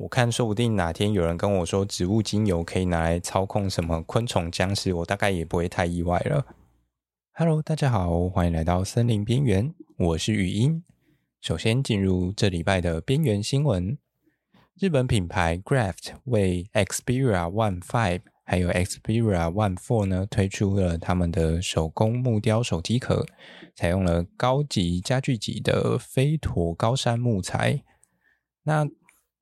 我看说不定哪天有人跟我说植物精油可以拿来操控什么昆虫僵尸，我大概也不会太意外了。Hello，大家好，欢迎来到森林边缘，我是语音。首先进入这礼拜的边缘新闻。日本品牌 Graft 为 Xperia One Five 还有 Xperia One Four 呢推出了他们的手工木雕手机壳，采用了高级家具级的飞驼高山木材。那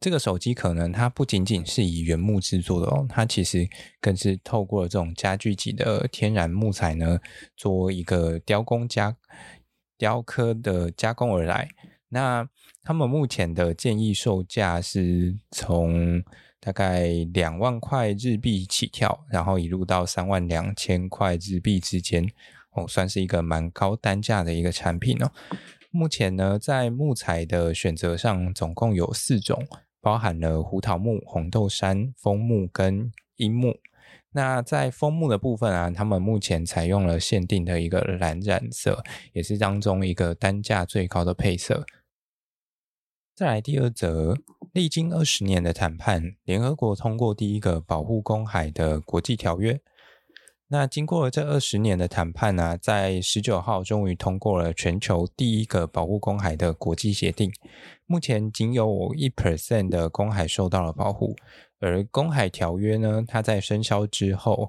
这个手机壳呢，它不仅仅是以原木制作的哦，它其实更是透过了这种家具级的天然木材呢，做一个雕工加雕刻的加工而来。那他们目前的建议售价是从大概两万块日币起跳，然后一路到三万两千块日币之间，哦，算是一个蛮高单价的一个产品哦。目前呢，在木材的选择上，总共有四种，包含了胡桃木、红豆杉、枫木跟樱木。那在枫木的部分啊，他们目前采用了限定的一个蓝染色，也是当中一个单价最高的配色。再来第二则，历经二十年的谈判，联合国通过第一个保护公海的国际条约。那经过了这二十年的谈判呢、在十九号终于通过了全球第一个保护公海的国际协定。目前仅有一 percent 的公海受到了保护，而公海条约呢，它在生效之后，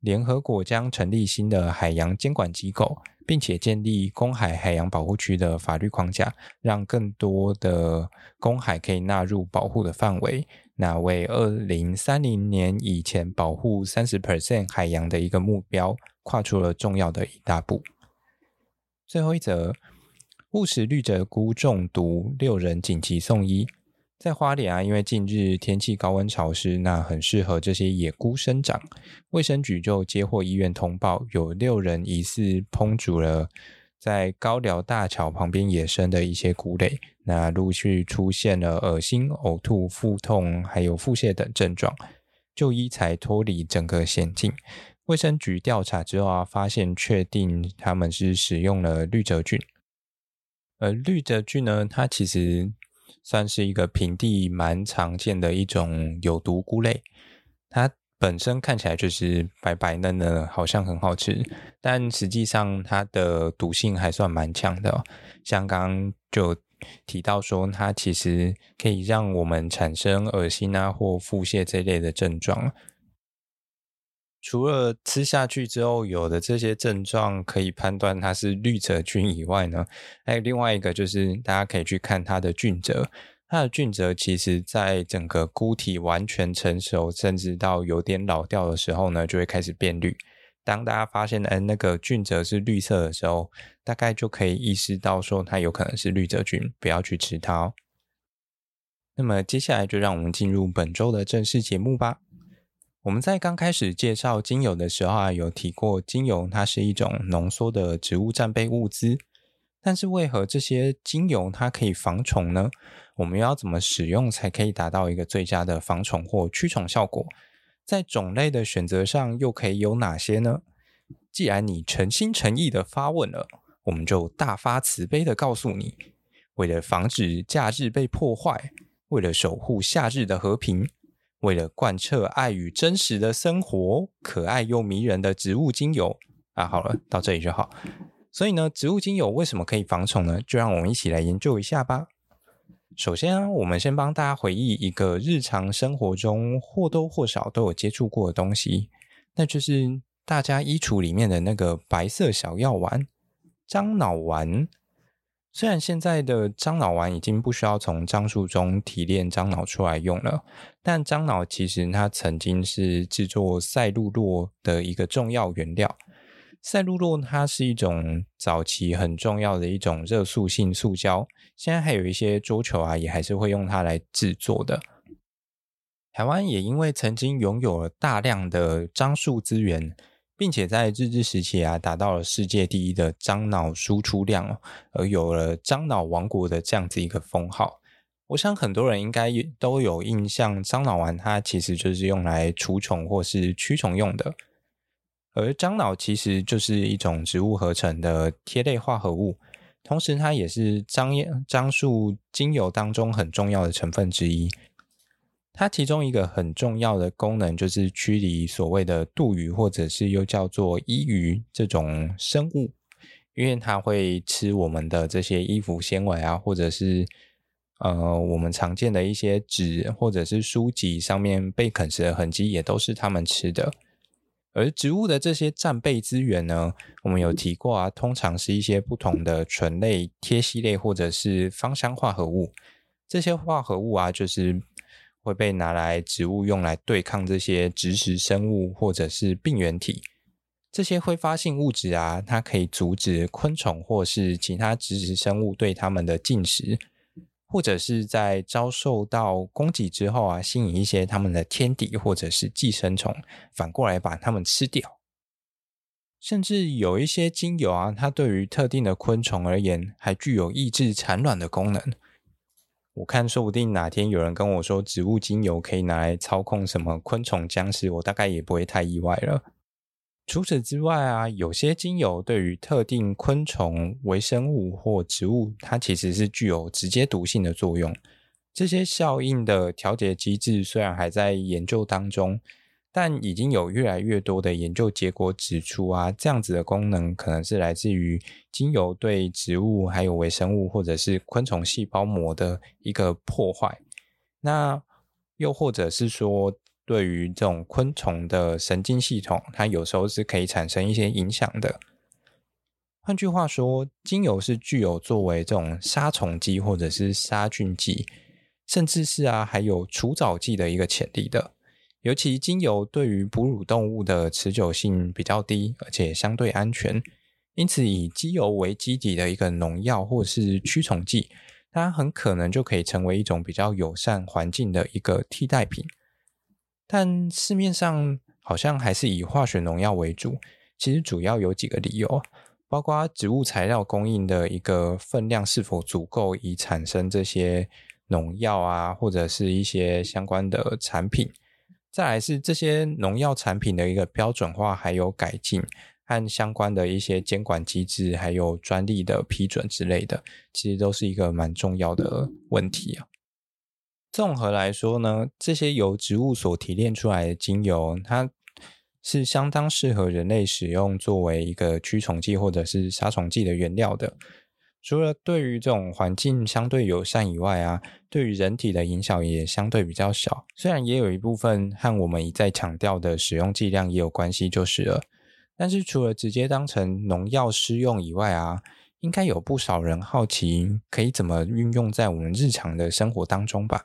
联合国将成立新的海洋监管机构。并且建立公海海洋保护区的法律框架，让更多的公海可以纳入保护的范围，那为二零三零年以前保护三十 percent 海洋的一个目标，跨出了重要的一大步。最后一则，误食绿蛰菇中毒，六人紧急送医。在花莲啊，因为近日天气高温潮湿，那很适合这些野菇生长。卫生局就接获医院通报，有六人疑似烹煮了在高寮大桥旁边野生的一些菇类，那陆续出现了恶心、呕吐、腹痛，还有腹泻等症状，就医才脱离整个险境。卫生局调查之后啊，发现确定他们是使用了绿蛰菌，而绿蛰菌呢，它其实。算是一个平地蛮常见的一种有毒菇类，它本身看起来就是白白嫩嫩，好像很好吃，但实际上它的毒性还算蛮强的。像刚刚就提到说，它其实可以让我们产生恶心啊或腹泻这类的症状。除了吃下去之后有的这些症状可以判断它是绿蛰菌以外呢，还有另外一个就是大家可以去看它的菌褶，它的菌褶其实在整个菇体完全成熟，甚至到有点老掉的时候呢，就会开始变绿。当大家发现哎那个菌褶是绿色的时候，大概就可以意识到说它有可能是绿蛰菌，不要去吃它哦。那么接下来就让我们进入本周的正式节目吧。我们在刚开始介绍精油的时候啊，有提过精油它是一种浓缩的植物战备物资，但是为何这些精油它可以防虫呢？我们要怎么使用才可以达到一个最佳的防虫或驱虫效果？在种类的选择上又可以有哪些呢？既然你诚心诚意的发问了，我们就大发慈悲的告诉你：为了防止假日被破坏，为了守护夏日的和平。为了贯彻爱与真实的生活，可爱又迷人的植物精油啊，好了，到这里就好。所以呢，植物精油为什么可以防虫呢？就让我们一起来研究一下吧。首先，我们先帮大家回忆一个日常生活中或多或少都有接触过的东西，那就是大家衣橱里面的那个白色小药丸——樟脑丸。虽然现在的樟脑丸已经不需要从樟树中提炼樟脑出来用了，但樟脑其实它曾经是制作赛璐珞的一个重要原料。赛璐珞它是一种早期很重要的一种热塑性塑胶，现在还有一些桌球啊也还是会用它来制作的。台湾也因为曾经拥有了大量的樟树资源。并且在日治时期啊，达到了世界第一的樟脑输出量，而有了“樟脑王国”的这样子一个封号。我想很多人应该都有印象，樟脑丸它其实就是用来除虫或是驱虫用的。而樟脑其实就是一种植物合成的萜类化合物，同时它也是樟叶樟树精油当中很重要的成分之一。它其中一个很重要的功能就是驱离所谓的杜鱼，或者是又叫做衣鱼这种生物，因为它会吃我们的这些衣服纤维啊，或者是呃我们常见的一些纸或者是书籍上面被啃食的痕迹，也都是它们吃的。而植物的这些战备资源呢，我们有提过啊，通常是一些不同的醇类、萜烯类或者是芳香化合物。这些化合物啊，就是会被拿来植物用来对抗这些植食生物或者是病原体。这些挥发性物质啊，它可以阻止昆虫或是其他植食生物对它们的进食。或者是在遭受到攻击之后啊，吸引一些他们的天敌或者是寄生虫，反过来把它们吃掉。甚至有一些精油啊，它对于特定的昆虫而言，还具有抑制产卵的功能。我看，说不定哪天有人跟我说植物精油可以拿来操控什么昆虫僵尸，我大概也不会太意外了。除此之外啊，有些精油对于特定昆虫、微生物或植物，它其实是具有直接毒性的作用。这些效应的调节机制虽然还在研究当中，但已经有越来越多的研究结果指出啊，这样子的功能可能是来自于精油对植物、还有微生物或者是昆虫细胞膜的一个破坏。那又或者是说，对于这种昆虫的神经系统，它有时候是可以产生一些影响的。换句话说，精油是具有作为这种杀虫剂或者是杀菌剂，甚至是啊还有除藻剂的一个潜力的。尤其精油对于哺乳动物的持久性比较低，而且相对安全，因此以机油为基底的一个农药或是驱虫剂，它很可能就可以成为一种比较友善环境的一个替代品。但市面上好像还是以化学农药为主，其实主要有几个理由，包括植物材料供应的一个分量是否足够以产生这些农药啊，或者是一些相关的产品。再来是这些农药产品的一个标准化还有改进，和相关的一些监管机制，还有专利的批准之类的，其实都是一个蛮重要的问题啊。综合来说呢，这些由植物所提炼出来的精油，它是相当适合人类使用，作为一个驱虫剂或者是杀虫剂的原料的。除了对于这种环境相对友善以外啊，对于人体的影响也相对比较小。虽然也有一部分和我们一再强调的使用剂量也有关系，就是了。但是除了直接当成农药施用以外啊，应该有不少人好奇，可以怎么运用在我们日常的生活当中吧？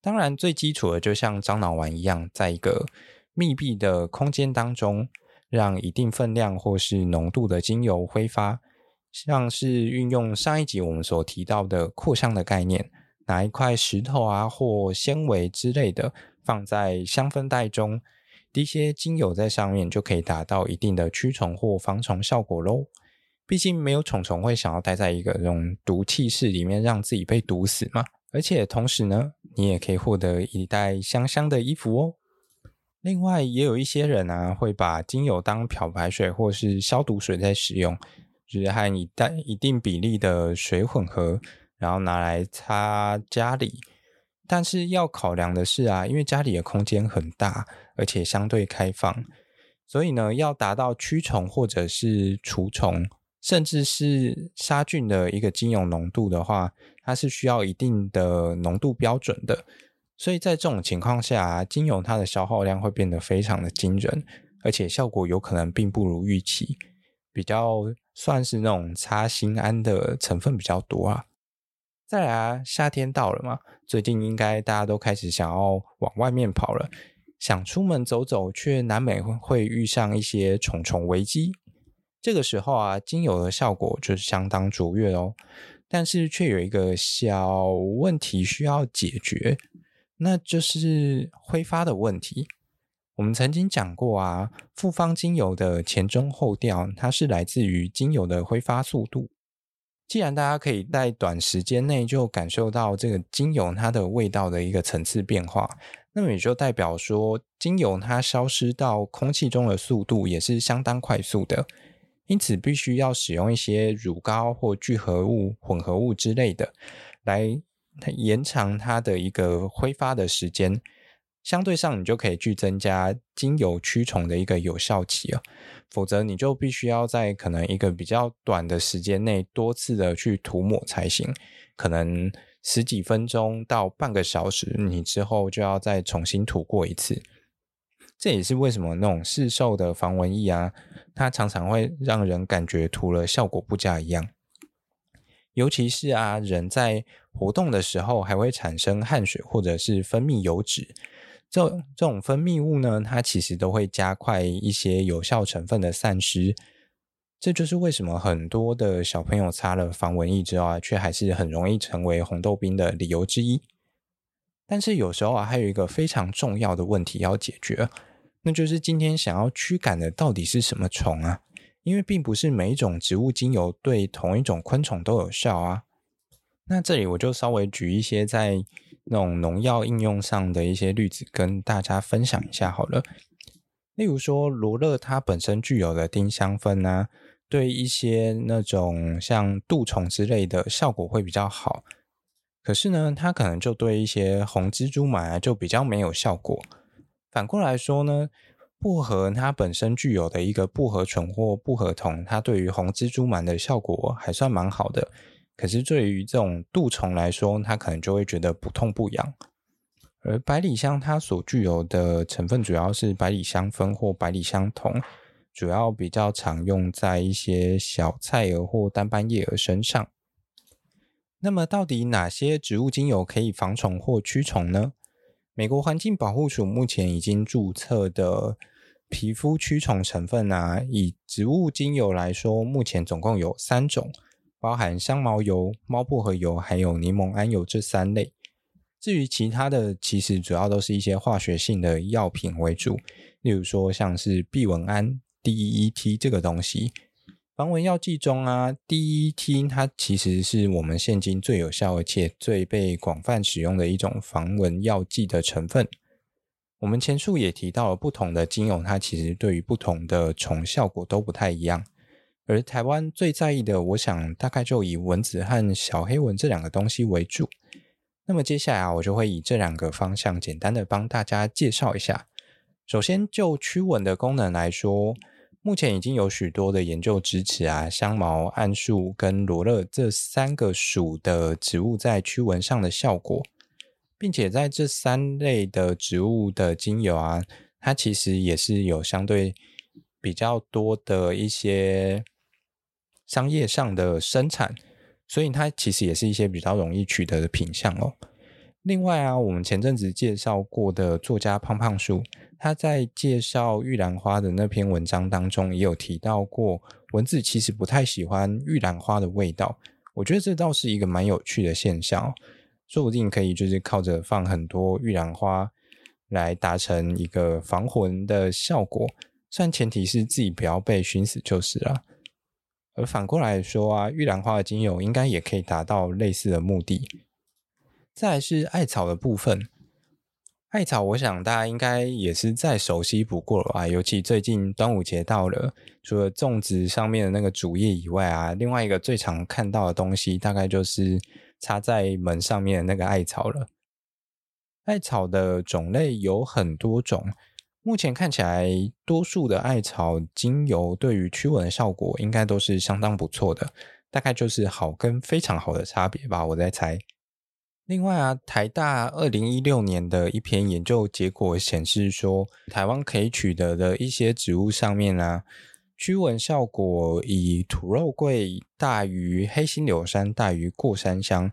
当然，最基础的就像樟脑丸一样，在一个密闭的空间当中，让一定分量或是浓度的精油挥发，像是运用上一集我们所提到的扩香的概念，拿一块石头啊或纤维之类的放在香氛袋中，滴些精油在上面，就可以达到一定的驱虫或防虫效果喽。毕竟没有虫虫会想要待在一个这种毒气室里面，让自己被毒死嘛。而且同时呢，你也可以获得一袋香香的衣服哦。另外，也有一些人啊，会把精油当漂白水或是消毒水在使用，就是和一袋一定比例的水混合，然后拿来擦家里。但是要考量的是啊，因为家里的空间很大，而且相对开放，所以呢，要达到驱虫或者是除虫。甚至是杀菌的一个精油浓度的话，它是需要一定的浓度标准的。所以在这种情况下，精油它的消耗量会变得非常的惊人，而且效果有可能并不如预期，比较算是那种擦心安的成分比较多啊。再来啊，夏天到了嘛，最近应该大家都开始想要往外面跑了，想出门走走，却难免会遇上一些虫虫危机。这个时候啊，精油的效果就是相当卓越哦，但是却有一个小问题需要解决，那就是挥发的问题。我们曾经讲过啊，复方精油的前中后调，它是来自于精油的挥发速度。既然大家可以在短时间内就感受到这个精油它的味道的一个层次变化，那么也就代表说，精油它消失到空气中的速度也是相当快速的。因此，必须要使用一些乳膏或聚合物、混合物之类的，来延长它的一个挥发的时间，相对上你就可以去增加精油驱虫的一个有效期啊。否则你就必须要在可能一个比较短的时间内多次的去涂抹才行，可能十几分钟到半个小时，你之后就要再重新涂过一次。这也是为什么那种市售的防蚊液啊，它常常会让人感觉涂了效果不佳一样。尤其是啊，人在活动的时候还会产生汗水或者是分泌油脂，这这种分泌物呢，它其实都会加快一些有效成分的散失。这就是为什么很多的小朋友擦了防蚊液之后啊，却还是很容易成为红豆冰的理由之一。但是有时候啊，还有一个非常重要的问题要解决，那就是今天想要驱赶的到底是什么虫啊？因为并不是每一种植物精油对同一种昆虫都有效啊。那这里我就稍微举一些在那种农药应用上的一些例子，跟大家分享一下好了。例如说，罗勒它本身具有的丁香酚啊，对一些那种像杜虫之类的效果会比较好。可是呢，它可能就对一些红蜘蛛螨啊就比较没有效果。反过来说呢，薄荷它本身具有的一个薄荷醇或薄荷酮，它对于红蜘蛛螨的效果还算蛮好的。可是对于这种蠹虫来说，它可能就会觉得不痛不痒。而百里香它所具有的成分主要是百里香酚或百里香酮，主要比较常用在一些小菜蛾或单斑叶蛾身上。那么，到底哪些植物精油可以防虫或驱虫呢？美国环境保护署目前已经注册的皮肤驱虫成分啊，以植物精油来说，目前总共有三种，包含香茅油、猫薄荷油还有柠檬桉油这三类。至于其他的，其实主要都是一些化学性的药品为主，例如说像是避蚊胺 DEET 这个东西。防蚊药剂中啊，DEET 它其实是我们现今最有效而且最被广泛使用的一种防蚊药剂的成分。我们前述也提到了不同的精油，它其实对于不同的虫效果都不太一样。而台湾最在意的，我想大概就以蚊子和小黑蚊这两个东西为主。那么接下来啊，我就会以这两个方向简单的帮大家介绍一下。首先就驱蚊的功能来说。目前已经有许多的研究支持啊，香茅、桉树跟罗勒这三个属的植物在驱蚊上的效果，并且在这三类的植物的精油啊，它其实也是有相对比较多的一些商业上的生产，所以它其实也是一些比较容易取得的品项哦。另外啊，我们前阵子介绍过的作家胖胖树。他在介绍玉兰花的那篇文章当中，也有提到过，蚊子其实不太喜欢玉兰花的味道。我觉得这倒是一个蛮有趣的现象，说不定可以就是靠着放很多玉兰花来达成一个防蚊的效果。虽然前提是自己不要被熏死就是了。而反过来说啊，玉兰花的精油应该也可以达到类似的目的。再来是艾草的部分。艾草，我想大家应该也是再熟悉不过了啊。尤其最近端午节到了，除了粽子上面的那个竹叶以外啊，另外一个最常看到的东西，大概就是插在门上面的那个艾草了。艾草的种类有很多种，目前看起来，多数的艾草精油对于驱蚊的效果应该都是相当不错的，大概就是好跟非常好的差别吧，我在猜。另外啊，台大二零一六年的一篇研究结果显示说，台湾可以取得的一些植物上面啊，驱蚊效果以土肉桂大于黑心柳杉大于过山香，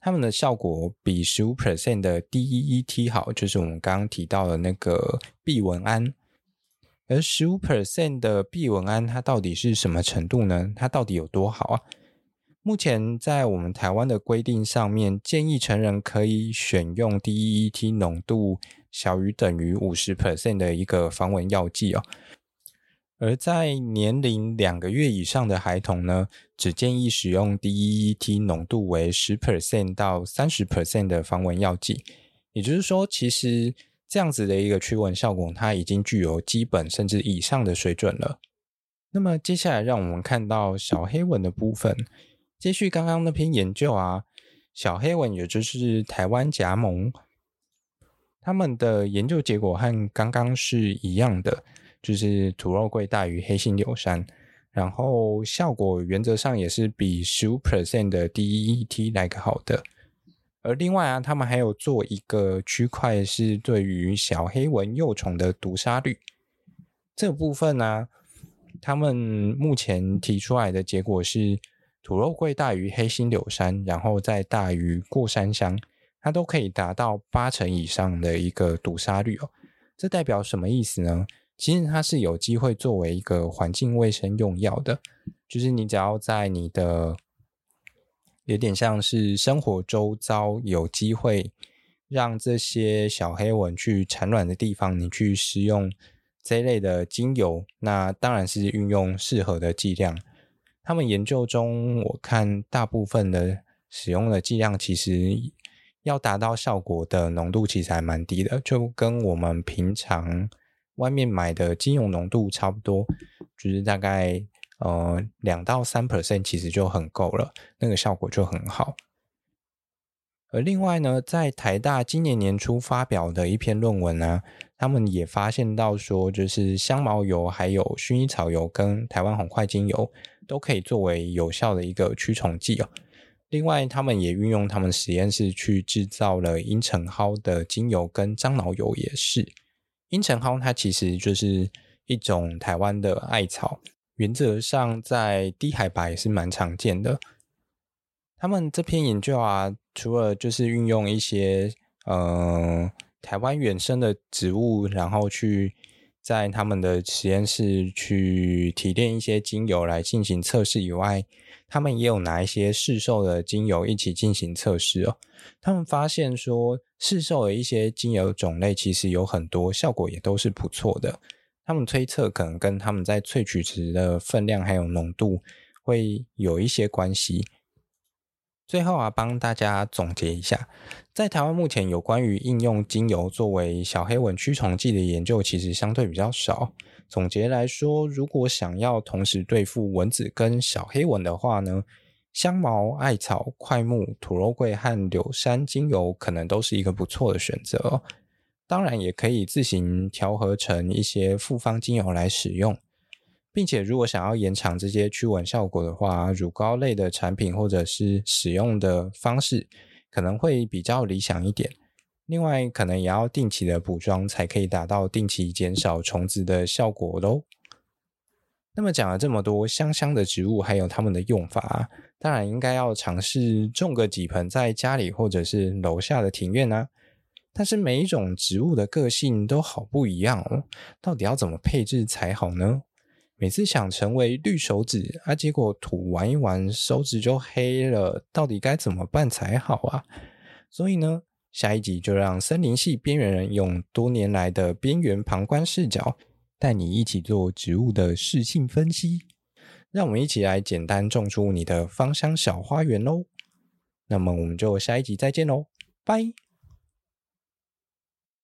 它们的效果比十五 percent 的 DEET 好，就是我们刚刚提到的那个避蚊胺。而十五 percent 的避蚊胺，它到底是什么程度呢？它到底有多好啊？目前在我们台湾的规定上面，建议成人可以选用 DEET 浓度小于等于五十 percent 的一个防蚊药剂哦。而在年龄两个月以上的孩童呢，只建议使用 DEET 浓度为十 percent 到三十 percent 的防蚊药剂。也就是说，其实这样子的一个驱蚊效果，它已经具有基本甚至以上的水准了。那么接下来，让我们看到小黑蚊的部分。接续刚刚那篇研究啊，小黑文，也就是台湾夹萌，他们的研究结果和刚刚是一样的，就是土肉桂大于黑心柳杉，然后效果原则上也是比十五 percent 的 DEET 来个好的。而另外啊，他们还有做一个区块是对于小黑文幼虫的毒杀率，这部分呢、他们目前提出来的结果是。土肉桂大于黑心柳杉，然后再大于过山香，它都可以达到八成以上的一个毒杀率哦。这代表什么意思呢？其实它是有机会作为一个环境卫生用药的，就是你只要在你的有点像是生活周遭有机会让这些小黑蚊去产卵的地方，你去使用这一类的精油，那当然是运用适合的剂量。他们研究中，我看大部分的使用的剂量，其实要达到效果的浓度，其实还蛮低的，就跟我们平常外面买的精油浓度差不多，就是大概呃两到三 percent，其实就很够了，那个效果就很好。而另外呢，在台大今年年初发表的一篇论文呢、他们也发现到说，就是香茅油、还有薰衣草油跟台湾红块精油都可以作为有效的一个驱虫剂哦。另外，他们也运用他们实验室去制造了茵陈蒿的精油跟樟脑油，也是茵陈蒿，它其实就是一种台湾的艾草，原则上在低海拔也是蛮常见的。他们这篇研究啊，除了就是运用一些呃台湾原生的植物，然后去在他们的实验室去提炼一些精油来进行测试以外，他们也有拿一些市售的精油一起进行测试哦。他们发现说，市售的一些精油种类其实有很多效果也都是不错的。他们推测可能跟他们在萃取时的分量还有浓度会有一些关系。最后啊，帮大家总结一下，在台湾目前有关于应用精油作为小黑蚊驱虫剂的研究，其实相对比较少。总结来说，如果想要同时对付蚊子跟小黑蚊的话呢，香茅、艾草、桧木、土肉桂和柳杉精油可能都是一个不错的选择。当然，也可以自行调和成一些复方精油来使用。并且，如果想要延长这些驱蚊效果的话，乳膏类的产品或者是使用的方式可能会比较理想一点。另外，可能也要定期的补妆，才可以达到定期减少虫子的效果喽。那么讲了这么多香香的植物，还有它们的用法，当然应该要尝试种个几盆在家里或者是楼下的庭院啊。但是每一种植物的个性都好不一样哦，到底要怎么配置才好呢？每次想成为绿手指啊，结果土玩一玩，手指就黑了，到底该怎么办才好啊？所以呢，下一集就让森林系边缘人用多年来的边缘旁观视角，带你一起做植物的适性分析。让我们一起来简单种出你的芳香小花园喽！那么我们就下一集再见喽，拜。